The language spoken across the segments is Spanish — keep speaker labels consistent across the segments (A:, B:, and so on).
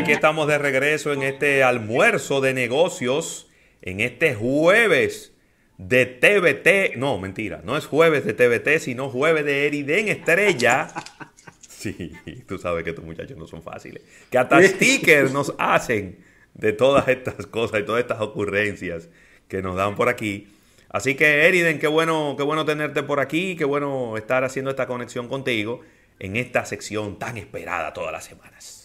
A: aquí estamos de regreso en este almuerzo de negocios, en este jueves de TBT. No, mentira, no es jueves de TBT, sino jueves de Eriden Estrella. Sí, tú sabes que estos muchachos no son fáciles. Que hasta stickers nos hacen de todas estas cosas y todas estas ocurrencias que nos dan por aquí. Así que Eriden, qué bueno, qué bueno tenerte por aquí, qué bueno estar haciendo esta conexión contigo en esta sección tan esperada todas las semanas.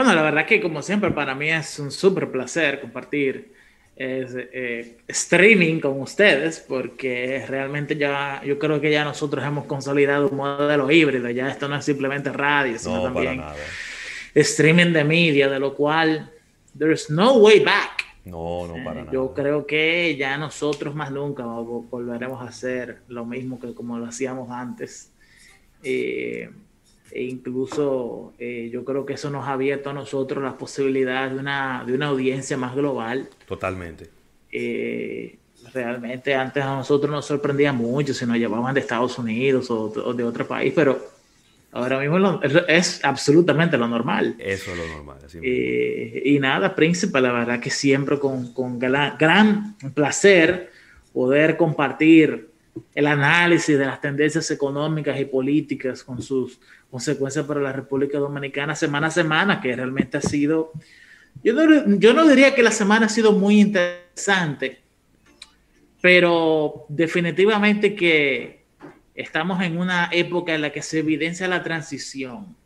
B: Bueno, la verdad que como siempre para mí es un súper placer compartir eh, streaming con ustedes porque realmente ya yo creo que ya nosotros hemos consolidado un modelo híbrido, ya esto no es simplemente radio, sino también streaming de media, de lo cual there's no way back.
A: No, no, para nada.
B: Yo creo que ya nosotros más nunca volveremos a hacer lo mismo que como lo hacíamos antes. Eh, e incluso eh, yo creo que eso nos ha abierto a nosotros las posibilidades de una, de una audiencia más global.
A: Totalmente.
B: Eh, realmente antes a nosotros nos sorprendía mucho si nos llevaban de Estados Unidos o de otro país, pero Ahora mismo es absolutamente lo normal.
A: Eso es lo normal.
B: Eh, y nada, Príncipe, la verdad que siempre con, con gran, placer poder compartir el análisis de las tendencias económicas y políticas con sus consecuencias para la República Dominicana semana a semana, que realmente ha sido, yo no, yo no diría que la semana ha sido muy interesante, pero definitivamente que Estamos en una época en la que se evidencia la transición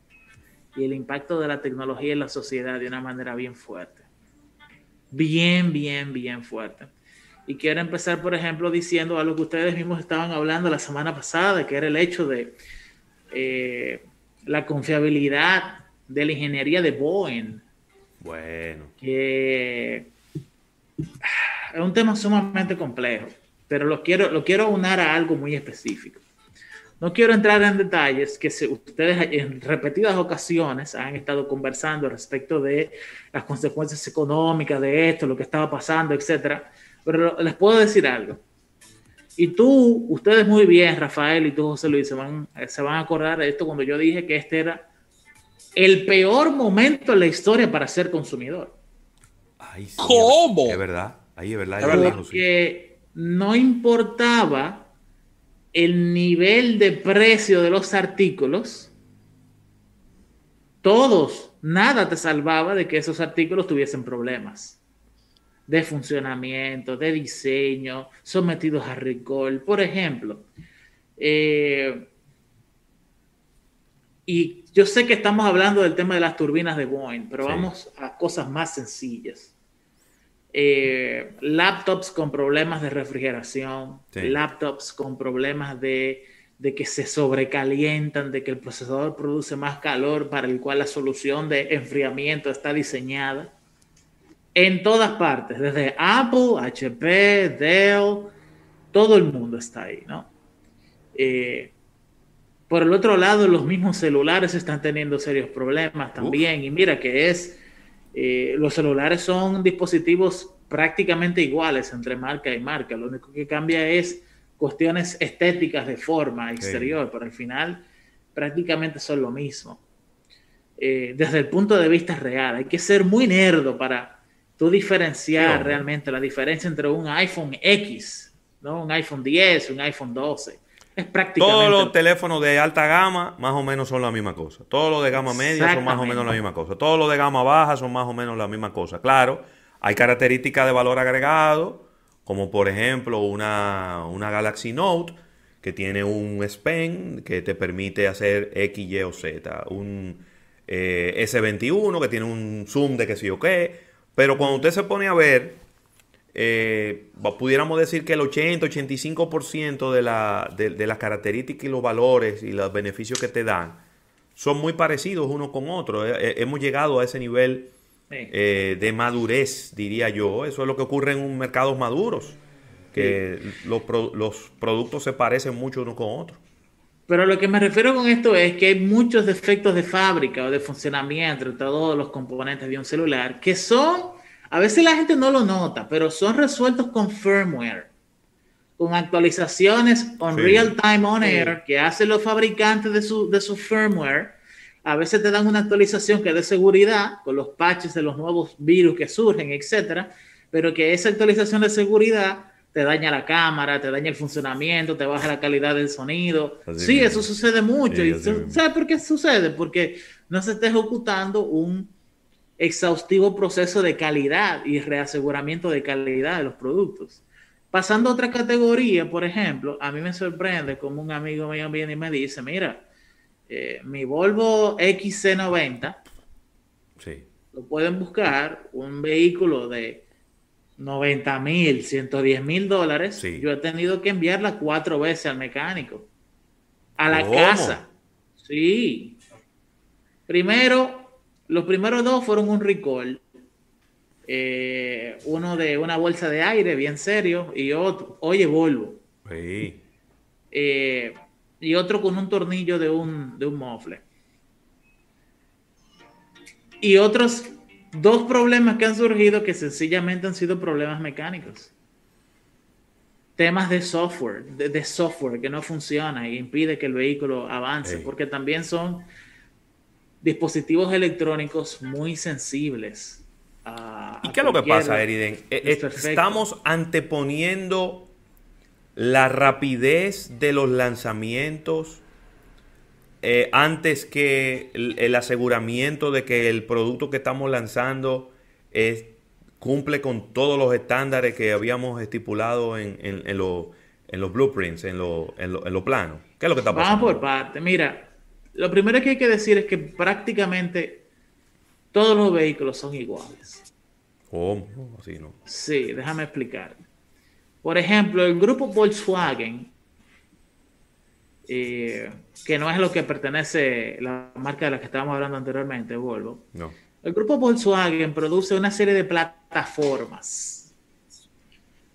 B: y el impacto de la tecnología en la sociedad de una manera bien fuerte. Bien, bien, bien fuerte. Y quiero empezar, por ejemplo, diciendo algo que ustedes mismos estaban hablando la semana pasada, que era el hecho de eh, la confiabilidad de la ingeniería de Boeing.
A: Bueno.
B: Que es un tema sumamente complejo, pero lo quiero, lo quiero unar a algo muy específico. No quiero entrar en detalles que ustedes en repetidas ocasiones han estado conversando respecto de las consecuencias económicas de esto, lo que estaba pasando, etcétera. Pero les puedo decir algo. Y tú, ustedes muy bien, Rafael y tú, José Luis, se van, se van a acordar de esto cuando yo dije que este era el peor momento en la historia para ser consumidor.
A: ¿Cómo? Es verdad, ahí es verdad.
B: Porque no importaba el nivel de precio de los artículos, todos, nada te salvaba de que esos artículos tuviesen problemas de funcionamiento, de diseño, sometidos a recall. Por ejemplo, eh, y yo sé que estamos hablando del tema de las turbinas de Boeing, pero vamos a cosas más sencillas. Eh, laptops con problemas de refrigeración, laptops con problemas de, que se sobrecalientan, de que el procesador produce más calor para el cual la solución de enfriamiento está diseñada. En todas partes, desde Apple, HP, Dell, todo el mundo está ahí, ¿no? Eh, por el otro lado, los mismos celulares están teniendo serios problemas también. Y mira que es eh, los celulares son dispositivos prácticamente iguales entre marca y marca. Lo único que cambia es cuestiones estéticas de forma exterior, pero al final prácticamente son lo mismo. Eh, desde el punto de vista real, hay que ser muy nerdo para tú diferenciar realmente la diferencia entre un iPhone X, ¿no? un iPhone 10, un iPhone 12
A: todos los teléfonos de alta gama más o menos son la misma cosa. Todos los de gama media son más o menos la misma cosa. Todos los de gama baja son más o menos la misma cosa. Claro, hay características de valor agregado, como por ejemplo una, Galaxy Note que tiene un S Pen que te permite hacer X, Y o Z. Un eh, S21 que tiene un zoom de que sí o qué. Pero cuando usted se pone a ver eh, pudiéramos decir que el 80-85% de, la, de, las características y los valores y los beneficios que te dan son muy parecidos uno con otro. Eh, eh, hemos llegado a ese nivel de madurez, diría yo. Eso es lo que ocurre en un mercados maduros, que los, los productos se parecen mucho uno con otro.
B: Pero lo que me refiero con esto es que hay muchos defectos de fábrica o de funcionamiento de todos los componentes de un celular que son a veces la gente no lo nota, pero son resueltos con firmware, con actualizaciones on real time on air que hacen los fabricantes de su, de su firmware. A veces te dan una actualización que es de seguridad con los patches de los nuevos virus que surgen, etcétera, pero que esa actualización de seguridad te daña la cámara, te daña el funcionamiento, te baja la calidad del sonido. sí, eso sucede mucho. ¿Sabes por qué sucede? Porque no se está ejecutando un exhaustivo proceso de calidad y reaseguramiento de calidad de los productos. Pasando a otra categoría, por ejemplo, a mí me sorprende como un amigo mío viene y me dice, mira, eh, mi Volvo XC90, lo pueden buscar, un vehículo de 90 mil, 110 mil dólares, yo he tenido que enviarla cuatro veces al mecánico, a la casa. Sí. Primero, los primeros dos fueron un recall. Eh, uno de una bolsa de aire, bien serio, y otro, oye, Volvo. Eh, y otro con un tornillo de un, de un mofle. Y otros dos problemas que han surgido que sencillamente han sido problemas mecánicos. Temas de software, de, software que no funciona y impide que el vehículo avance, porque también son dispositivos electrónicos muy sensibles.
A: ¿Y qué es lo que pasa, Eriden? Eh, eh, estamos anteponiendo la rapidez de los lanzamientos eh, antes que el, aseguramiento de que el producto que estamos lanzando es, cumple con todos los estándares que habíamos estipulado en, en, los blueprints, en los lo, planos. ¿Qué es lo que está pasando?
B: Vamos por parte. Mira, lo primero que hay que decir es que prácticamente todos los vehículos son iguales.
A: ¿Cómo? Así no.
B: Sí, déjame explicar. Por ejemplo, el grupo Volkswagen eh, que no es lo que pertenece la marca de la que estábamos hablando anteriormente, Volvo. No. El grupo Volkswagen produce una serie de plataformas.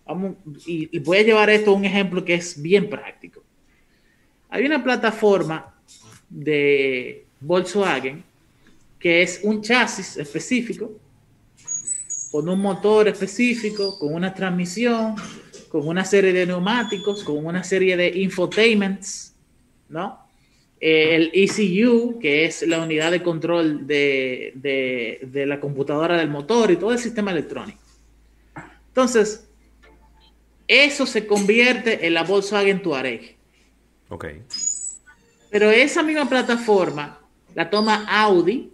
B: Vamos, y, y, voy a llevar esto a un ejemplo que es bien práctico. Hay una plataforma de Volkswagen que es un chasis específico, con un motor específico, con una transmisión, con una serie de neumáticos, con una serie de infotainments, ¿no? Eh, el ECU, que es la unidad de control de, de, la computadora del motor y todo el sistema electrónico. Entonces, eso se convierte en la Volkswagen Touareg.
A: Ok.
B: Pero esa misma plataforma la toma Audi,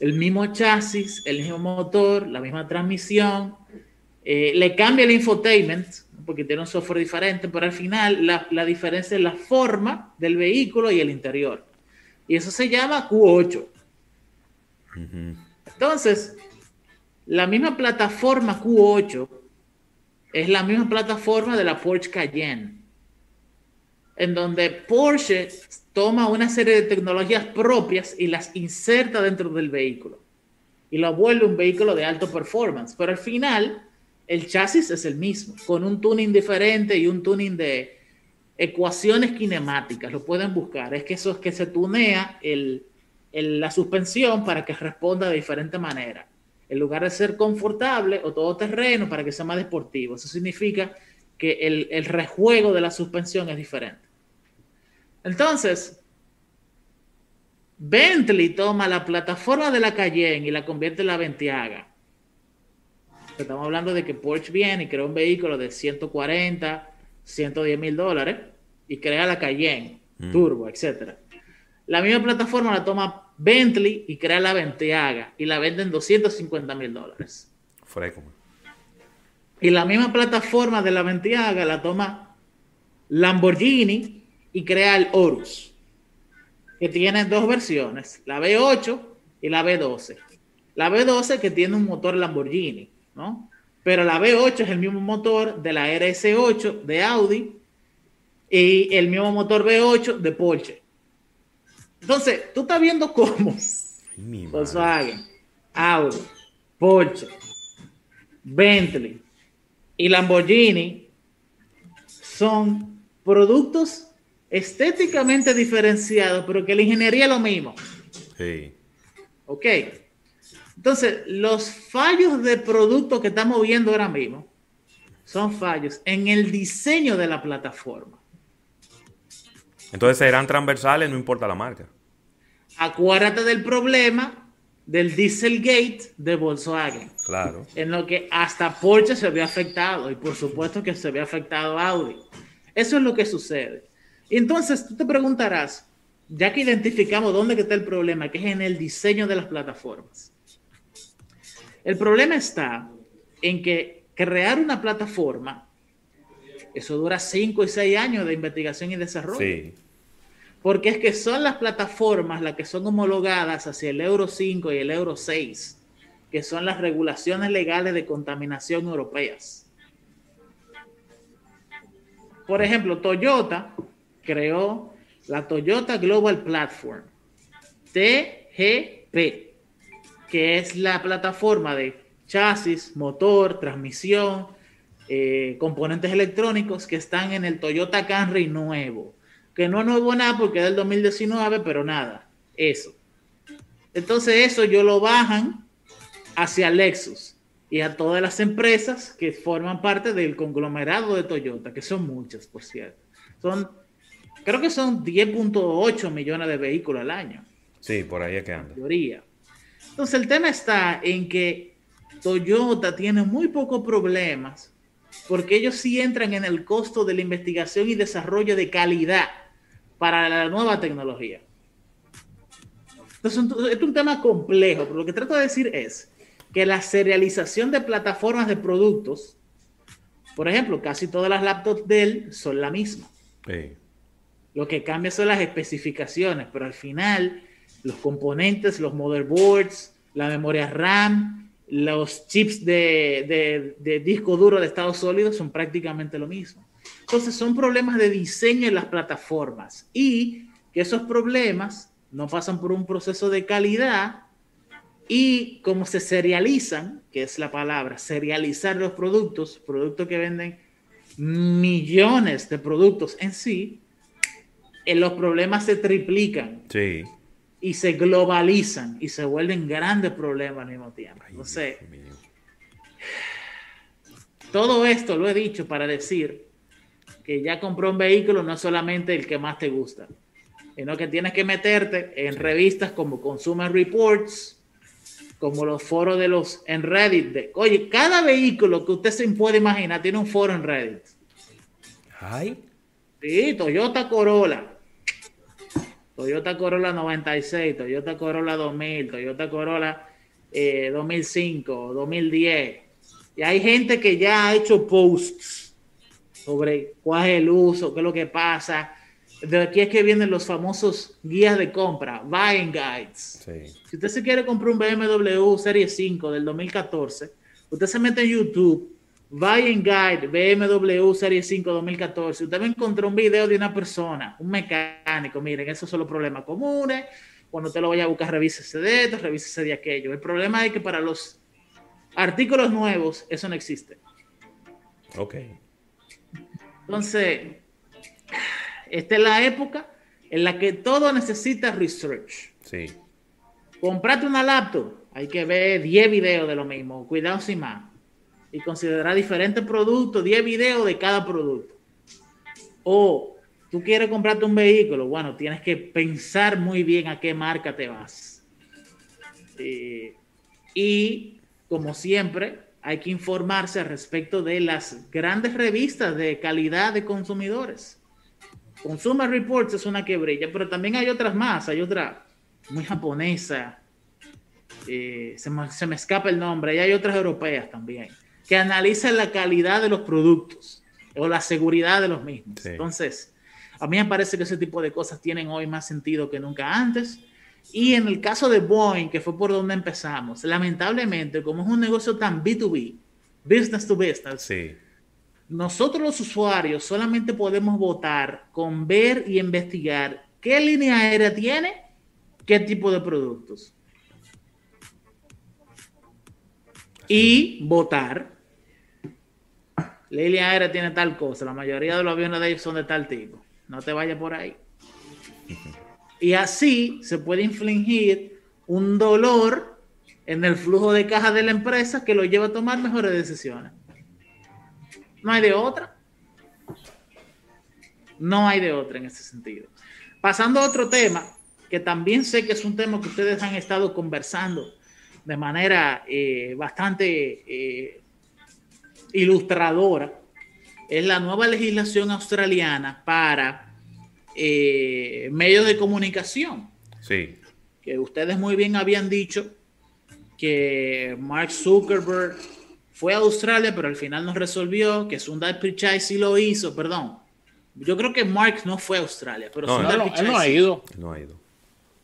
B: el mismo chasis, el mismo motor, la misma transmisión, eh, le cambia el infotainment, porque tiene un software diferente, pero al final la, diferencia es la forma del vehículo y el interior. Y eso se llama Q8. Entonces, la misma plataforma Q8 es la misma plataforma de la Porsche Cayenne, en donde Porsche toma una serie de tecnologías propias y las inserta dentro del vehículo y lo vuelve un vehículo de alto performance. Pero al final, el chasis es el mismo, con un tuning diferente y un tuning de ecuaciones kinemáticas. Lo pueden buscar. Es que eso es que se tunea la suspensión para que responda de diferente manera. En lugar de ser confortable o todoterreno, para que sea más deportivo. Eso significa que el, el rejuego de la suspensión es diferente. Entonces, Bentley toma la plataforma de la Cayenne y la convierte en la Ventiaga Estamos hablando de que Porsche viene y crea un vehículo de 140, 110 mil dólares y crea la Cayenne, mm. Turbo, etc. La misma plataforma la toma Bentley y crea la Venteaga y la venden 250 mil dólares. Y la misma plataforma de la Venteaga la toma Lamborghini y crea el Horus, que tiene dos versiones, la B8 y la B12. La B12 que tiene un motor Lamborghini ¿no? Pero la V8 es el mismo motor de la RS8 de Audi y el mismo motor V8 de Porsche. Entonces, tú estás viendo cómo Volkswagen, Audi, Porsche, Bentley y Lamborghini son productos estéticamente diferenciados, pero que la ingeniería es lo mismo. Sí. Ok. Entonces, los fallos de producto que estamos viendo ahora mismo son fallos en el diseño de la plataforma.
A: Entonces serán transversales, no importa la marca.
B: Acuérdate del problema del Dieselgate de Volkswagen.
A: Claro.
B: En lo que hasta Porsche se había afectado y por supuesto que se había afectado Audi. Eso es lo que sucede. Entonces tú te preguntarás, ya que identificamos dónde está el problema, que es en el diseño de las plataformas. El problema está en que crear una plataforma, eso dura 5 y 6 años de investigación y desarrollo. Sí. Porque es que son las plataformas las que son homologadas hacia el Euro 5 y el Euro 6, que son las regulaciones legales de contaminación europeas. Por ejemplo, Toyota creó la Toyota Global Platform, TGP, que es la plataforma de chasis, motor, transmisión, eh, componentes electrónicos que están en el Toyota Camry nuevo. Que no es nuevo nada porque es del 2019, pero nada, eso. Entonces eso yo lo bajan hacia Lexus y a todas las empresas que forman parte del conglomerado de Toyota, que son muchas, por cierto. Son Creo que son 10.8 millones de vehículos al año.
A: Sí, por ahí es que anda.
B: Mayoría. Entonces el tema está en que Toyota tiene muy pocos problemas porque ellos sí entran en el costo de la investigación y desarrollo de calidad para la nueva tecnología. Entonces es un tema complejo, pero lo que trato de decir es que la serialización de plataformas de productos, por ejemplo, casi todas las laptops de él son la misma. Sí. Lo que cambia son las especificaciones, pero al final los componentes, los motherboards, la memoria RAM, los chips de, disco duro de estado sólido son prácticamente lo mismo. Entonces son problemas de diseño en las plataformas y que esos problemas no pasan por un proceso de calidad y como se serializan, que es la palabra, serializar los productos, productos que venden millones de productos en sí, los problemas se triplican.
A: Sí.
B: Y se globalizan y se vuelven grandes problemas al mismo tiempo. Entonces, todo esto lo he dicho para decir que ya compró un vehículo no solamente el que más te gusta, sino que tienes que meterte en revistas como Consumer Reports, como los foros de los en Reddit. De, oye, cada vehículo que usted se puede imaginar tiene un foro en Reddit.
A: Ay.
B: Sí, Toyota Corolla. Toyota Corolla 96, Toyota Corolla 2000, Toyota Corolla 2005, eh, 2010. Y hay gente que ya ha hecho posts sobre cuál es el uso, qué es lo que pasa. De aquí es que vienen los famosos guías de compra, buying guides. Si usted se quiere comprar un BMW Serie 5 del 2014, usted se mete en YouTube Buying Guide BMW Serie 5 2014. Usted va a encontrar un video de una persona, un mecánico. Miren, esos son los problemas comunes. Cuando usted lo vaya a buscar, revísese de esto, revísese de aquello. El problema es que para los artículos nuevos, eso no existe.
A: Ok.
B: Entonces, esta es la época en la que todo necesita research.
A: Sí.
B: Comprate una laptop, hay que ver 10 videos de lo mismo. Cuidado sin más y considerar diferentes productos, 10 videos de cada producto. O tú quieres comprarte un vehículo, bueno, tienes que pensar muy bien a qué marca te vas. Eh, y como siempre, hay que informarse respecto de las grandes revistas de calidad de consumidores. Consumer Reports es una que brilla, pero también hay otras más. Hay otra muy japonesa. Eh, se, me, se, me, escapa el nombre. Y hay otras europeas también que analizan la calidad de los productos o la seguridad de los mismos. Entonces, a mí me parece que ese tipo de cosas tienen hoy más sentido que nunca antes. Y en el caso de Boeing, que fue por donde empezamos, lamentablemente, como es un negocio tan B2B, business to business, nosotros los usuarios solamente podemos votar con ver y investigar qué línea aérea tiene, qué tipo de productos. Y votar línea aérea tiene tal cosa, la mayoría de los aviones de ellos son de tal tipo. No te vayas por ahí. Y así se puede infligir un dolor en el flujo de caja de la empresa que lo lleva a tomar mejores decisiones. No hay de otra. No hay de otra en ese sentido. Pasando a otro tema, que también sé que es un tema que ustedes han estado conversando de manera eh, bastante eh, ilustradora, es la nueva legislación australiana para eh, medios de comunicación.
A: Sí.
B: Que ustedes muy bien habían dicho que Mark Zuckerberg fue a Australia, pero al final no resolvió, que Sundar Pichai sí lo hizo, perdón. Yo creo que Mark no fue a Australia, pero
C: no, Sundar Pichai no ha ido.
A: No ha ido.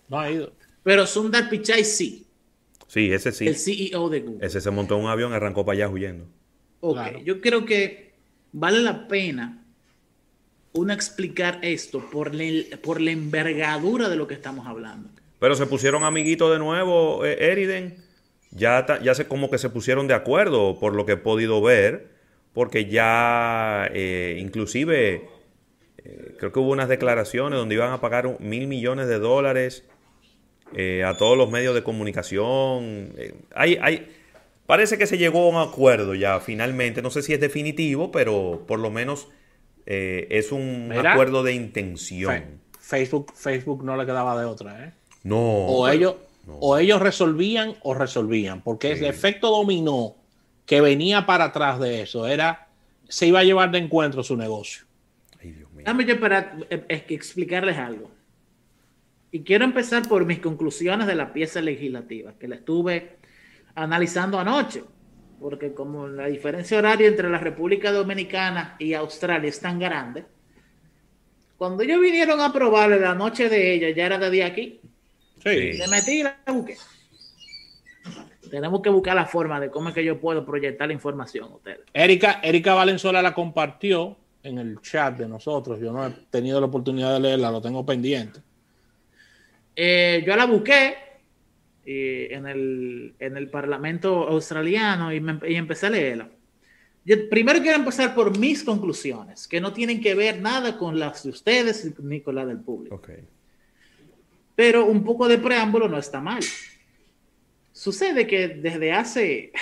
C: No ha ido.
B: Pero Sundar Pichai sí.
A: Sí, ese sí.
B: El CEO de Google.
A: Ese se montó en un avión y arrancó para allá huyendo.
B: Ok, yo creo que vale la pena uno explicar esto por, por la envergadura de lo que estamos hablando.
A: Pero se pusieron amiguitos de nuevo, eh, Eriden. Ya, ya se, como que se pusieron de acuerdo por lo que he podido ver, porque ya eh, inclusive eh, creo que hubo unas declaraciones donde iban a pagar mil millones de dólares a todos los medios de comunicación. hay, hay, parece que se llegó a un acuerdo ya finalmente, no sé si es definitivo, pero por lo menos eh, es un acuerdo de intención.
C: Facebook, Facebook no le quedaba de otra, ¿eh?
A: No.
C: O ellos, o ellos resolvían o resolvían, porque el efecto dominó que venía para atrás de eso era se iba a llevar de encuentro su negocio.
B: Ay, Dios mío. Dame yo para eh, explicarles algo. Y quiero empezar por mis conclusiones de la pieza legislativa, que la estuve analizando anoche porque como la diferencia horaria entre la República Dominicana y Australia es tan grande, cuando ellos vinieron a probarle la noche de ella, ya era de día aquí. Sí. Le metí y la busqué. Tenemos que buscar la forma de cómo es que yo puedo proyectar la información a ustedes.
C: Erika, Erika Valenzuela la compartió en el chat de nosotros. Yo no he tenido la oportunidad de leerla, lo tengo pendiente.
B: Eh, yo la busqué, en, el, en, el, Parlamento australiano y, empecé a leerla. Yo primero quiero empezar por mis conclusiones, que no tienen que ver nada con las de ustedes ni con las del público. Pero un poco de preámbulo no está mal. Sucede que desde hace,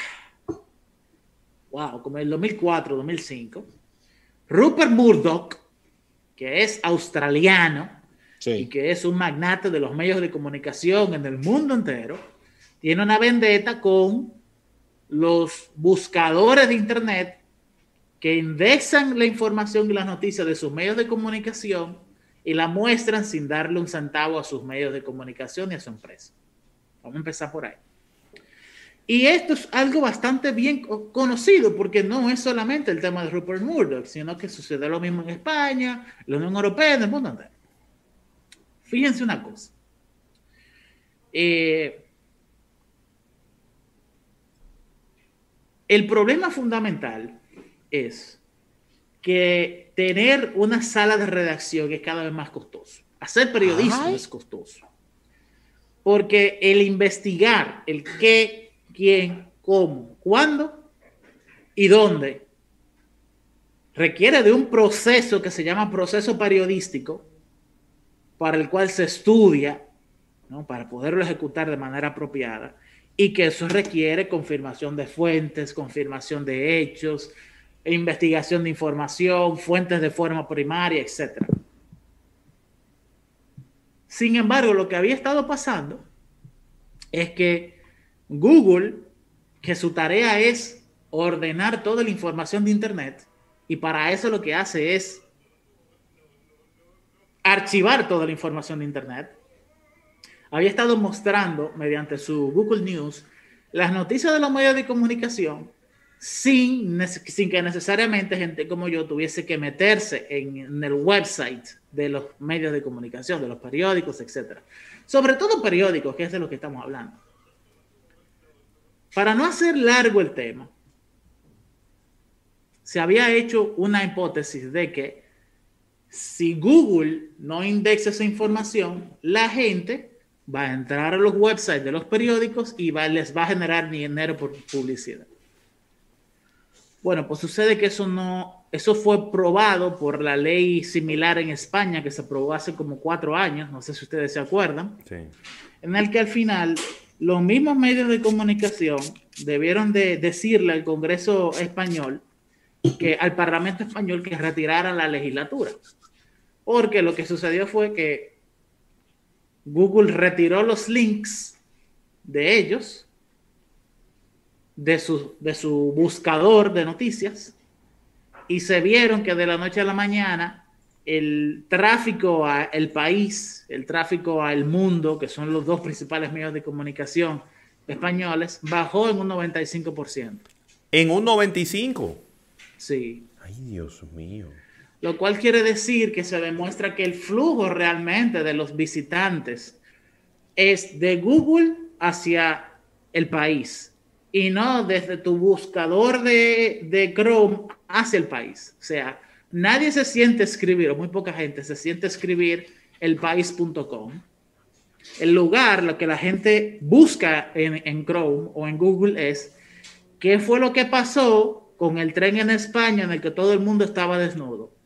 B: wow, como el 2004, 2005, Rupert Murdoch, que es australiano, y que es un magnate de los medios de comunicación en el mundo entero, tiene una vendetta con los buscadores de Internet que indexan la información y las noticias de sus medios de comunicación y la muestran sin darle un centavo a sus medios de comunicación y a su empresa. Vamos a empezar por ahí. Y esto es algo bastante bien conocido porque no es solamente el tema de Rupert Murdoch, sino que sucede lo mismo en España, la Unión Europea, en el mundo entero. Fíjense una cosa. Eh, el problema fundamental es que tener una sala de redacción es cada vez más costoso. Hacer periodismo es costoso. Porque el investigar el qué, quién, cómo, cuándo y dónde requiere de un proceso que se llama proceso periodístico para el cual se estudia, ¿no? para poderlo ejecutar de manera apropiada, y que eso requiere confirmación de fuentes, confirmación de hechos, investigación de información, fuentes de forma primaria, etc. Sin embargo, lo que había estado pasando es que Google, que su tarea es ordenar toda la información de Internet, y para eso lo que hace es archivar toda la información de Internet, había estado mostrando mediante su Google News las noticias de los medios de comunicación sin, sin que necesariamente gente como yo tuviese que meterse en, el website de los medios de comunicación, de los periódicos, etc. Sobre todo periódicos, que es de lo que estamos hablando. Para no hacer largo el tema, se había hecho una hipótesis de que si Google no indexa esa información, la gente va a entrar a los websites de los periódicos y les va a generar dinero por publicidad. Bueno, pues sucede que eso no, eso fue probado por la ley similar en España que se aprobó hace como cuatro años, no sé si ustedes se acuerdan, en el que al final los mismos medios de comunicación debieron de decirle al Congreso español que al Parlamento español que retiraran la legislatura. Porque lo que sucedió fue que Google retiró los links de ellos, de su, de su buscador de noticias, y se vieron que de la noche a la mañana el tráfico al país, el tráfico al mundo, que son los dos principales medios de comunicación españoles, bajó en un 95%.
A: ¿En un 95%?
B: Sí.
A: Ay, Dios mío.
B: Lo cual quiere decir que se demuestra que el flujo realmente de los visitantes es de Google hacia el país y no desde tu buscador de, de Chrome hacia el país. O sea, nadie se siente escribir, o muy poca gente se siente escribir elpaís.com. El lugar, lo que la gente busca en, en Chrome o en Google es qué fue lo que pasó con el tren en España en el que todo el mundo estaba desnudo.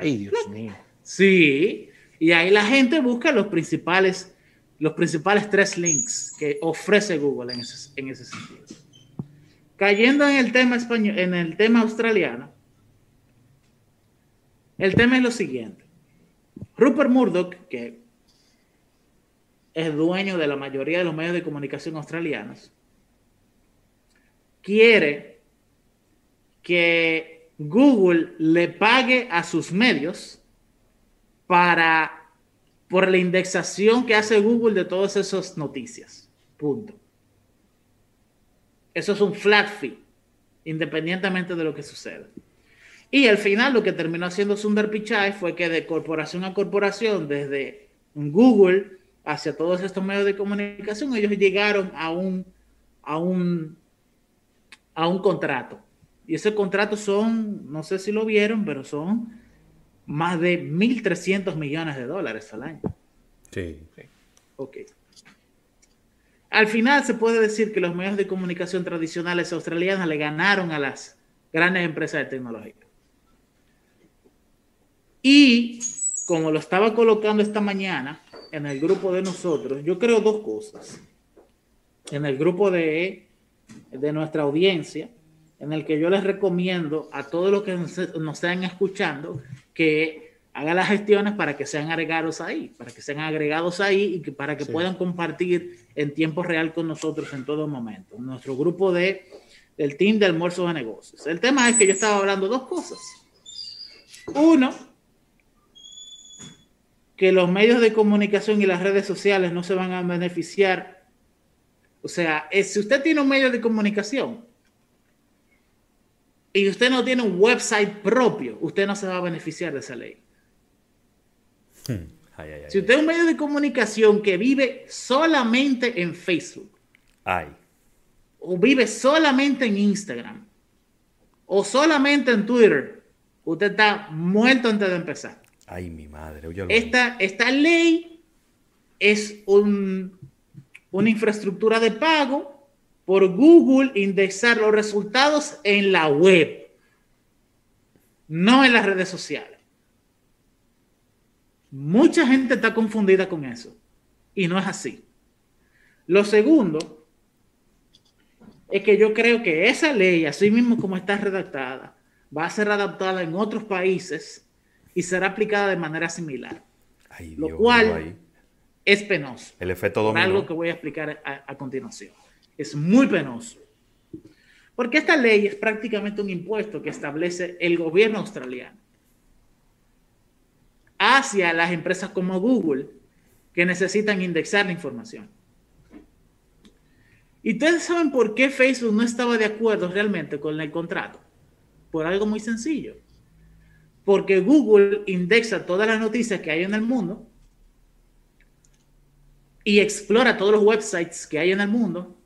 C: Ay, Dios mío.
B: Sí, y ahí la gente busca los principales, los principales tres links que ofrece Google en ese, en ese sentido. Cayendo en el tema español, en el tema australiano, el tema es lo siguiente. Rupert Murdoch, que es dueño de la mayoría de los medios de comunicación australianos, quiere que Google le pague a sus medios para por la indexación que hace Google de todas esas noticias. Punto. Eso es un flat fee, independientemente de lo que suceda. Y al final lo que terminó haciendo Sundar Pichai fue que de corporación a corporación, desde Google hacia todos estos medios de comunicación, ellos llegaron a un, a un, a un contrato. Y ese contrato son, no sé si lo vieron, pero son más de 1.300 millones de dólares al año.
A: Sí.
B: Ok. Al final se puede decir que los medios de comunicación tradicionales australianos le ganaron a las grandes empresas de tecnología. Y como lo estaba colocando esta mañana en el grupo de nosotros, yo creo dos cosas. En el grupo de, de nuestra audiencia, en el que yo les recomiendo a todos los que nos, están escuchando que hagan las gestiones para que sean agregados ahí, para que sean agregados ahí y que para que puedan compartir en tiempo real con nosotros en todo momento. Nuestro grupo de, del team de almuerzo de negocios. El tema es que yo estaba hablando dos cosas. Uno, que los medios de comunicación y las redes sociales no se van a beneficiar. O sea, si usted tiene un medio de comunicación y usted no tiene un website propio, usted no se va a beneficiar de esa ley. Hmm. si usted es un medio de comunicación que vive solamente en Facebook, o vive solamente en Instagram, o solamente en Twitter, usted está muerto antes de empezar.
A: Ay, mi madre.
B: Esta, esta ley es un, una infraestructura de pago por Google indexar los resultados en la web, no en las redes sociales. Mucha gente está confundida con eso y no es así. Lo segundo es que yo creo que esa ley, así mismo como está redactada, va a ser adaptada en otros países y será aplicada de manera similar. lo cual es penoso.
A: El efecto dominó.
B: algo que voy a explicar a, continuación. Es muy penoso. Porque esta ley es prácticamente un impuesto que establece el gobierno australiano hacia las empresas como Google que necesitan indexar la información. Y ustedes saben por qué Facebook no estaba de acuerdo realmente con el contrato. Por algo muy sencillo porque Google indexa todas las noticias que hay en el mundo y explora todos los websites que hay en el mundo,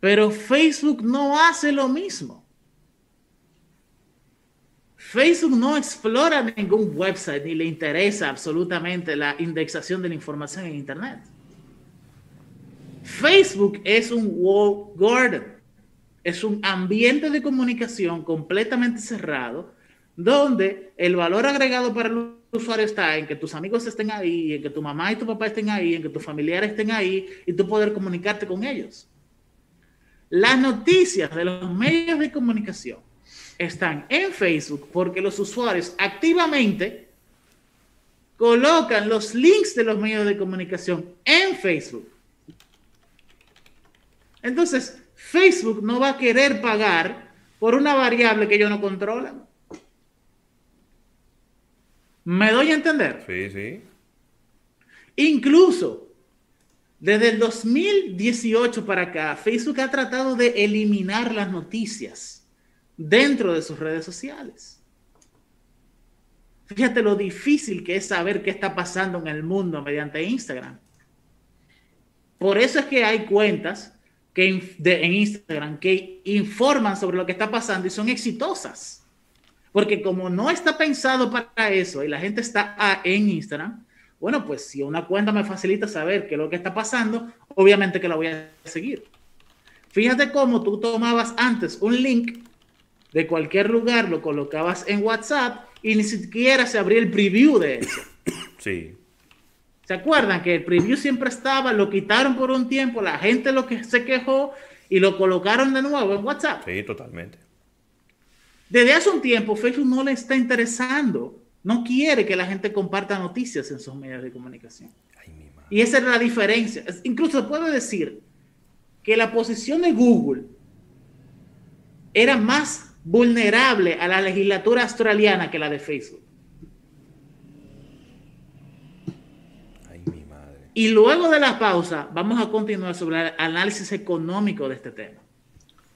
B: pero Facebook no hace lo mismo. Facebook no explora ningún website ni le interesa absolutamente la indexación de la información en Internet. Facebook es un wall garden, es un ambiente de comunicación completamente cerrado donde el valor agregado para el usuario está en que tus amigos estén ahí, en que tu mamá y tu papá estén ahí, en que tus familiares estén ahí y tú poder comunicarte con ellos. Las noticias de los medios de comunicación están en Facebook porque los usuarios activamente colocan los links de los medios de comunicación en Facebook. Entonces, Facebook no va a querer pagar por una variable que ellos no controlan. ¿Me doy a entender?
A: Sí, sí.
B: Incluso desde el 2018 para acá, Facebook ha tratado de eliminar las noticias dentro de sus redes sociales. Fíjate lo difícil que es saber qué está pasando en el mundo mediante Instagram. Por eso es que hay cuentas que en Instagram que informan sobre lo que está pasando y son exitosas. Porque como no está pensado para eso y la gente está en Instagram, bueno, pues si una cuenta me facilita saber qué es lo que está pasando, obviamente que la voy a seguir. Fíjate cómo tú tomabas antes un link de cualquier lugar, lo colocabas en WhatsApp y ni siquiera se abría el preview de eso.
A: Sí.
B: ¿Se acuerdan que el preview siempre estaba, lo quitaron por un tiempo, la gente lo que se quejó y lo colocaron de nuevo en WhatsApp?
A: Sí, totalmente.
B: Desde hace un tiempo Facebook no le está interesando, no quiere que la gente comparta noticias en sus medios de comunicación. y esa es la diferencia. Incluso puede decir que la posición de Google era más vulnerable a la legislatura australiana que la de Facebook. Y luego de la pausa, vamos a continuar sobre el análisis económico de este tema.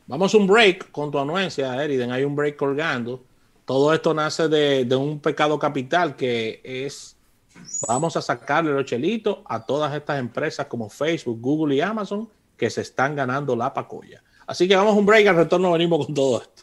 C: Vamos a un break con tu anuencia, Eriden. Hay un break colgando. Todo esto nace de, un pecado capital que es, vamos a sacarle los chelitos a todas estas empresas como Facebook, Google y Amazon que se están ganando la pacoya. Así que vamos a un break, al retorno venimos con todo esto.